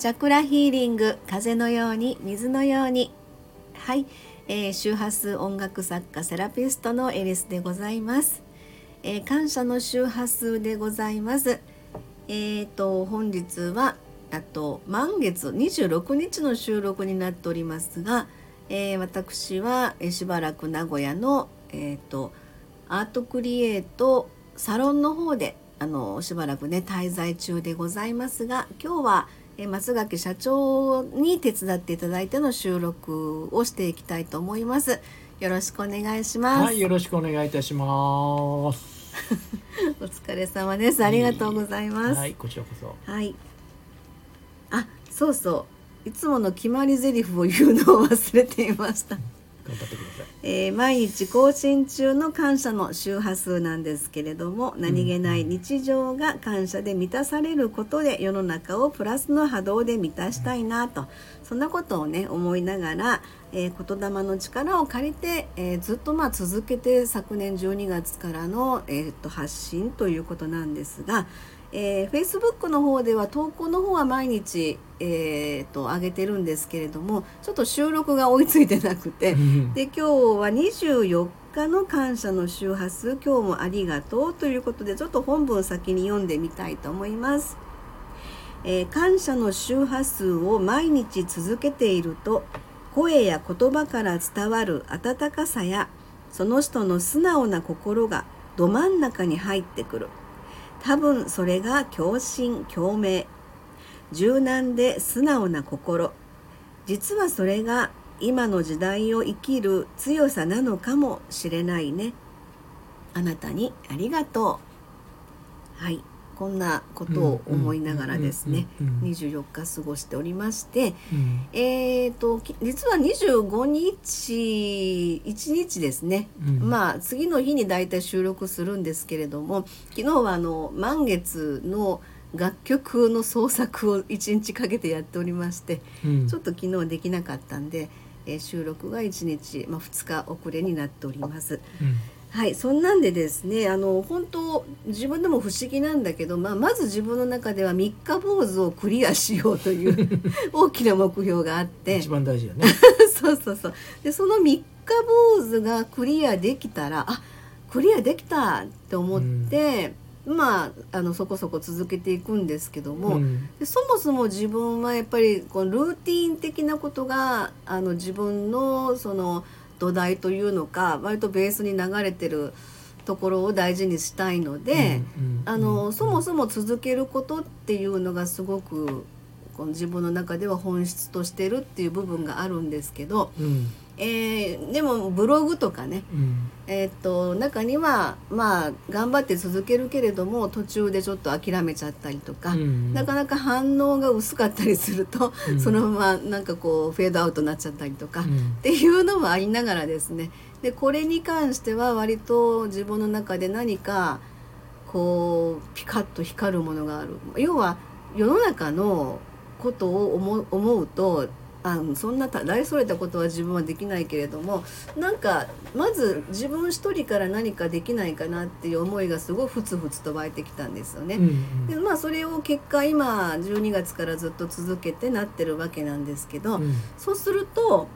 チャクラヒーリング風のように水のように。はい、えー、周波数音楽作家セラピストのエリスでございます、えー、感謝の周波数でございます。えーと本日はあと満月26日の収録になっておりますが、えー、私はしばらく名古屋のえーとアートクリエイトサロンの方であのしばらくね滞在中でございますが今日は松垣社長に手伝っていただいての収録をしていきたいと思います。よろしくお願いします。はい、よろしくお願いいたします。お疲れ様です。ありがとうございます。はい、こちらこそ。はい。あ、そうそう。いつもの決まり台詞を言うのを忘れていました。頑張ってください、えー、毎日更新中の感謝の周波数なんですけれども何気ない日常が感謝で満たされることで世の中をプラスの波動で満たしたいなとそんなことをね思いながら、えー、言霊の力を借りて、えー、ずっとまあ続けて昨年12月からの、えー、っと発信ということなんですが、えー、Facebook の方では投稿の方は毎日、えーと、上げてるんですけれどもちょっと収録が追いついてなくてで今日は24日の感謝の周波数今日もありがとうということでちょっと本文先に読んでみたいと思います。えー、感謝の周波数を毎日続けていると声や言葉から伝わる温かさやその人の素直な心がど真ん中に入ってくる。多分それが共振共鳴。柔軟で素直な心。実はそれが今の時代を生きる強さなのかもしれないね。あなたにありがとう。はい。こんなことを思いながらですね24日過ごしておりまして、うん、えと実は25日1日ですね、うん、まあ次の日に大体収録するんですけれども昨日はあの満月の楽曲の創作を1日かけてやっておりまして、うん、ちょっと昨日できなかったんで、えー、収録が1日、まあ、2日遅れになっております。はいそんなんでですねあの本当自分でも不思議なんだけど、まあ、まず自分の中では三日坊主をクリアしようという 大きな目標があって。一番大事だね。そうそうそう。でその三日坊主がクリアできたらあクリアできたって思って、うん、まああのそこそこ続けていくんですけども、うん、でそもそも自分はやっぱりこのルーティン的なことがあの自分のその土台というのか割とベースに流れてるところを大事にしたいので、あのそもそも続けることっていうのがすごくこの自分の中では本質としてるっていう部分があるんですけど、うん、えー、でもブログとかね、うん、えー、っと中にはまあ頑張って続けるけれども途中でちょっと諦めちゃったりとか、うん、なかなか反応が薄かったりすると、うん、そのままなんかこうフェードアウトになっちゃったりとか、っていうのもありながらですね。でこれに関しては割と自分の中で何かこうピカッと光るものがある。要は世の中のことを思思うとあそんな大それたことは自分はできないけれどもなんかまず自分一人から何かできないかなっていう思いがすごいふつふつと湧いてきたんですよね。うんうん、でまあそれを結果今12月からずっと続けてなってるわけなんですけど、うん、そうすると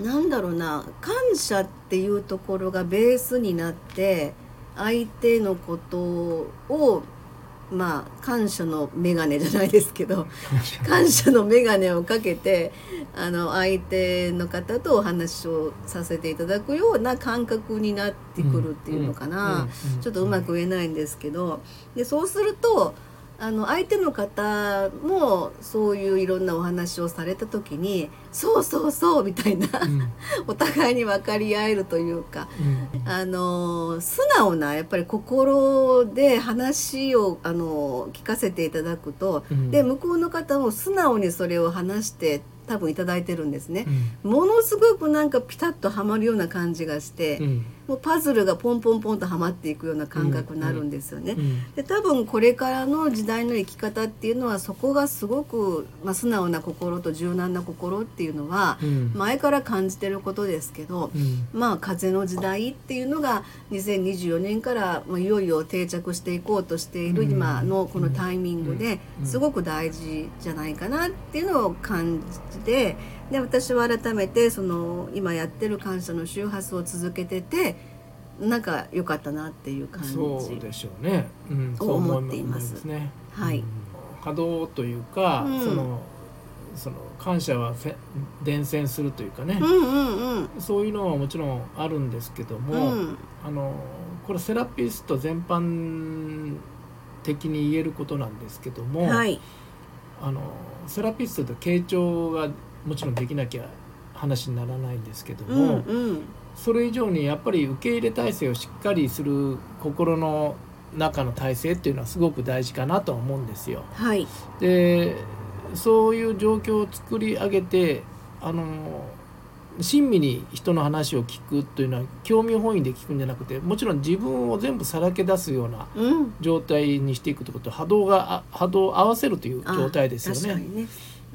なんだろうな感謝っていうところがベースになって相手のことをまあ感謝の眼鏡じゃないですけど感謝。の眼鏡をかけてあの相手の方とお話をさせていただくような感覚になってくるっていうのかな。ちょっとうまく言えないんですけど。でそうするとあの相手の方もそういういろんなお話をされた時に「そうそうそう」みたいな、うん、お互いに分かり合えるというか、うん、あの素直なやっぱり心で話をあの聞かせていただくと、うん、で向こうの方も素直にそれを話して多分頂いてるんですね、ものすごくなんかピタッとはまるような感じがして。もうパズルがポンポンポンとはまっていくような感覚になるんですよね。うんで多分これからの時代の生き方っていうのはそこがすごく、まあ、素直な心と柔軟な心っていうのはうん。前から感じてることですけど、うん。まあ風の時代っていうのが2024年からまあいよいよ定着していこうとしているうん。今のこのタイミングでうん。すごく大事じゃないかなっていうのを感じてで私は改めてその今やってる感謝の周波数を続けててなんか良かったなっていう感じ。そうでしょうね。うん、をそう思思っています。思ね。はい。うん。波動というか、うん。そのその感謝はせ伝染するというかね。う、んうんうん。そういうのはもちろんあるんですけども、うん。あのこれセラピスト全般的に言えることなんですけども、はい。あのセラピストって傾聴がもちろんできなきゃ話にならないんですけどうんも、うんそれ以上にやっぱり受け入れ体制をしっかりする心の中の体制っていうのはすごく大事かなとは思うんですよ。はいでそういう状況を作り上げてあの親身に人の話を聞くというのは興味本位で聞くんじゃなくてもちろん自分を全部さらけ出すようなうん状態にしていくということ波動があ波動を合わせるという状態ですよね。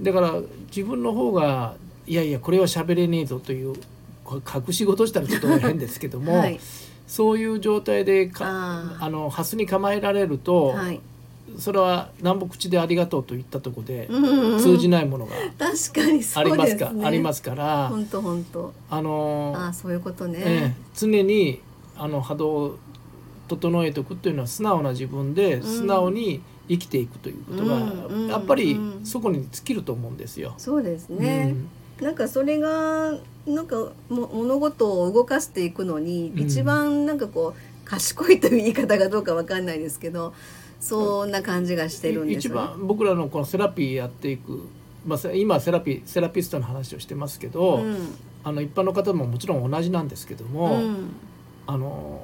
だから自分の方がいやいやこれは喋れねえぞという隠し事したらちょっと変ですけども、はい。そういう状態でかあのハスに構えられると、はい。それは南北口でありがとうと言ったところでうん。うんうん通じないものがありうますか、ですねありますから本当本当。あのああそういうことね、ええ常にあの波動を整えておくというのは素直な自分でん。素直に生きていくということが、やっぱりうんそこに尽きると思うんですよ。そうですね、うん。なんかそれがなんかも物事を動かしていくのに、うん。一番なんかこう賢いという言い方がどうかわかんないですけどそんな感じがしてるんです。ね。番僕らのこのセラピーやっていく、まあ、せ今セラピセラピストの話をしてますけど、うん。あの一般の方ももちろん同じなんですけども、うん。あの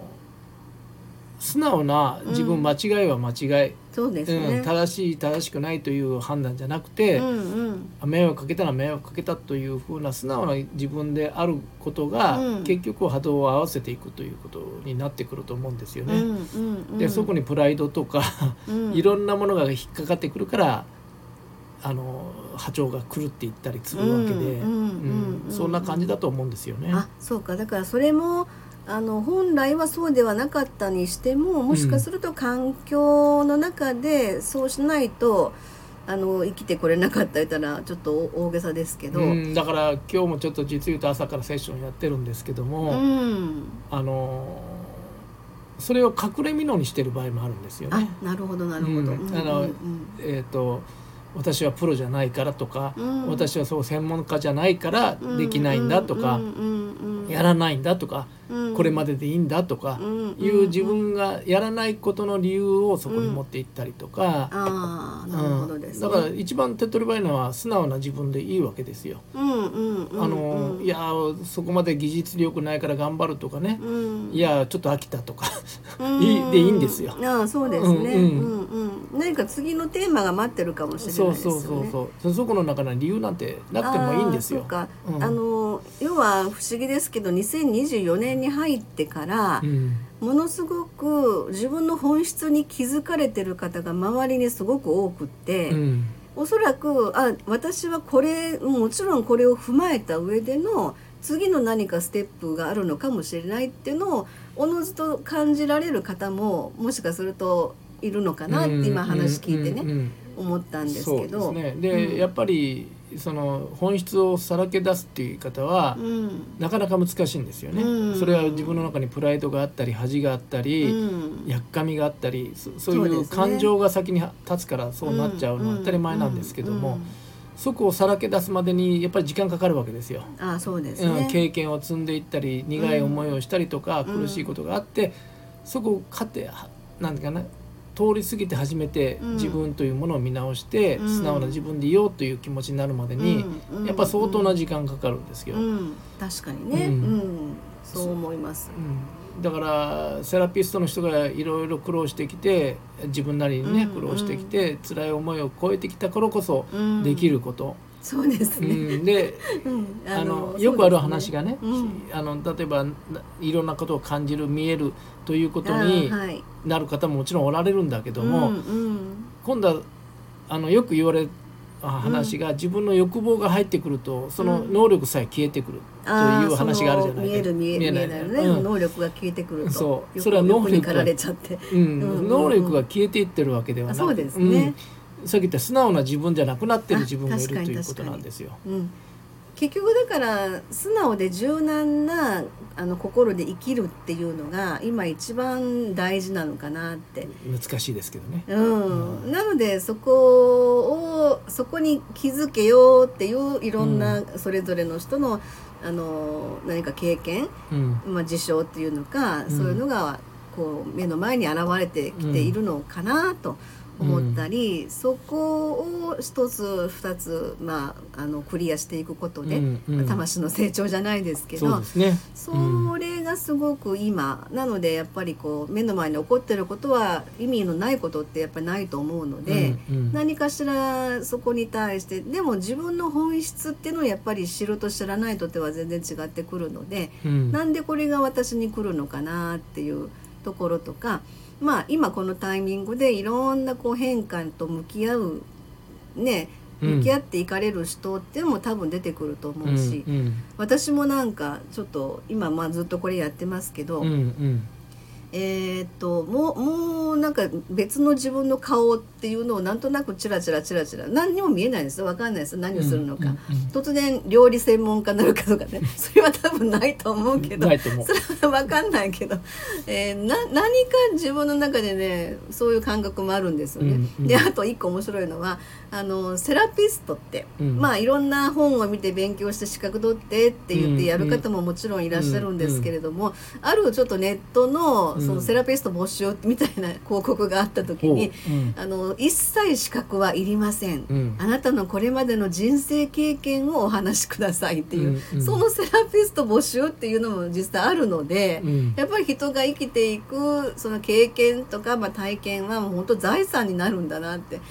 素直な自分間違いは間違い、そうですうんね。正しい正しくないという判断じゃなくて、うんうん迷惑かけたら迷惑かけたというふうな素直な自分であることが、うん結局波動を合わせていくということになってくると思うんですよね。うんうんうんでそこにプライドとかうん いろんなものが引っかかってくるからあの波長が狂っていったりするわけで、うんそんな感じだと思うんですよね。あそうかだからそれもあの本来はそうではなかったにしてももしかすると環境の中でそうしないと、あの生きてこれなかった言ったらちょっと大げさですけど、うん、だから今日もちょっと実言うと朝からセッションやってるんですけども、うん。あのそれを隠れ蓑にしてる場合もあるんですよあね。なるほどなるほど。うん。うんあのうん。えー、と私はプロじゃないからとか、うん。私はそう専門家じゃないからうんできないんだとか、うんうんうんやらないんだとか、うんこれまででいいんだとかうん。いう自分がやらないことの理由をそこに持っていったりとか、ああなるほどです、だから一番手っ取り早いのは素直な自分でいいわけですよ。うんうんうんあのいやそこまで技術力ないから頑張るとかね、うん。いやちょっと飽きたとか。うん。いいでいいんですよ。ああそうですね。うんうん何か次のテーマが待ってるかもしれないですよね。そうそうそうそう。そこの中に理由なんてなくてもいいんですよ。あの要は不思議ですけど2024年に入ってからう、ん。ものすごく自分の本質に気づかれてる方が周りにすごく多くって、うん。おそらくあ私はこれもちろんこれを踏まえた上での次の何かステップがあるのかもしれないっていうのをおのずと感じられる方ももしかするといるのかなって今話聞いてね、思ったんですそうけど。ですね。で、うん。やっぱりその本質をさらけ出すっていう言い方は、うん。なかなか難しいんですよね、うん。それは自分の中にプライドがあったり恥があったり、うん。やっかみがあったりそそういう感情が先に立つからそうなっちゃうのは当たり前なんですけども、うん。そこをさらけ出すまでにやっぱり時間かかるわけですよ。あそうですうん、ね。経験を積んでいったり苦い思いをしたりとか、うん。苦しいことがあってそこを勝ってはなんていうかな通り過ぎて初めてうん。自分というものを見直して、うん。素直な自分でいようという気持ちになるまでに、うんうんやっぱ相当な時間かかるんですよ。うん、確かにね、ううん。んそう思います。う。ん、だからセラピストの人がいろいろ苦労してきて自分なりにねうん苦労してきて、辛い思いを超えてきたからこそうん。できること、そうですね、うん、で、うん、あのよくある話がね、うん、あの例えばいろんなことを感じる見えるということになる方ももちろんおられるんだけども、今度はあのよく言われ話が、自分の欲望が入ってくるとその能力さえ消えてくるという話があるじゃない？見える見え見えないね、うん、能力が消えてくると。そう。それは能力が、うん、能力が消えていってるわけではなく。そうですね、うん、さっき言った素直な自分じゃなくなってる自分がいるということなんですよ。うん。結局だから素直で柔軟なあの心で生きるっていうのが今一番大事なのかなって。難しいですけどね、うん、うん、なのでそこをそこに気づけようっていういろんなそれぞれの人の、うん、あの何か経験、うん、まあ、事象っていうのか、そういうのがこう目の前に現れてきているのかなと。思ったり、うん、そこを一つ二つ、まあ、あのクリアしていくことで、うんうん、魂の成長じゃないですけどそ、ね,、れがすごく今なのでやっぱりこう目の前に起こってることは意味のないことってやっぱりないと思うので、うんうん、何かしらそこに対してでも自分の本質っていうのをやっぱり知ると知らないとでは全然違ってくるので、うん、なんでこれが私に来るのかなっていうところとか。まあ今このタイミングでいろんなこう変化と向き合うね向き合っていかれる人っていうのも多分出てくると思うし、うんうん、私もなんかちょっと今まあずっとこれやってますけど、うんうん。えー、っともうもうなんか別の自分の顔っていうのをなんとなくチラチラチラチラ何にも見えないんですよ。分かんないです。何をするのか、うんうんうん、突然料理専門家になるかとかね。それは多分ないと思うけど。それは分かんないけど、えー、な何か自分の中でねそういう感覚もあるんですよね。うんうん、であと一個面白いのはあのセラピストって、うん、まあいろんな本を見て勉強して資格取ってって言ってやる方ももちろんいらっしゃるんですけれども、うんうん、あるちょっとネットのそのセラピスト募集みたいな広告があった時に、うん、あの一切資格はいりません、うん、あなたのこれまでの人生経験をお話しくださいっていう、うんうん、そのセラピスト募集っていうのも実際あるので、うん、やっぱり人が生きていくその経験とか、まあ、体験はもう本当財産になるんだなって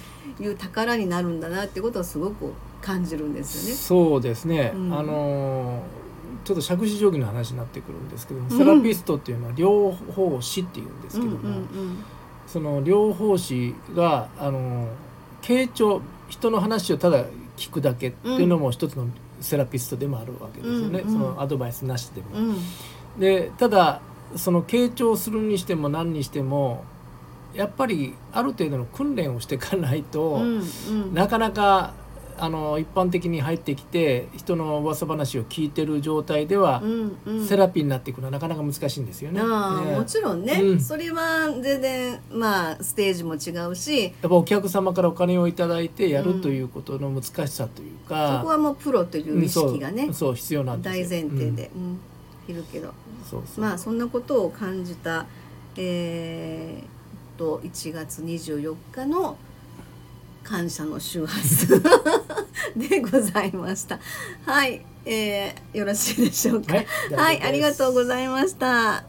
いう宝になるんだなってことをすごく感じるんですよね。そうですね、あのーちょっと杓子定規の話になってくるんですけどセラピストっていうのは両方師っていうんですけども、うんうんうん、その両方師があの傾聴人の話をただ聞くだけっていうのも一つのセラピストでもあるわけですよね、うんうん、そのアドバイスなしでも。うん、でただその傾聴するにしても何にしてもやっぱりある程度の訓練をしていかないと、うんうん、なかなかあの一般的に入ってきて人の噂話を聞いてる状態では、うんうん、セラピーになっていくのはなかなか難しいんですよね。あねもちろんね、うん、それは全然まあステージも違うし。やっぱお客様からお金を頂いてやるということの難しさというか、そこはもうプロという意識がね、そう。必要なん大前提で、うん。いるけど。そうそう。まあそんなことを感じたえー、と1月24日の「感謝の周波数でございました。はい、えー、よろしいでしょうか？はい、はい、ありがとうございました。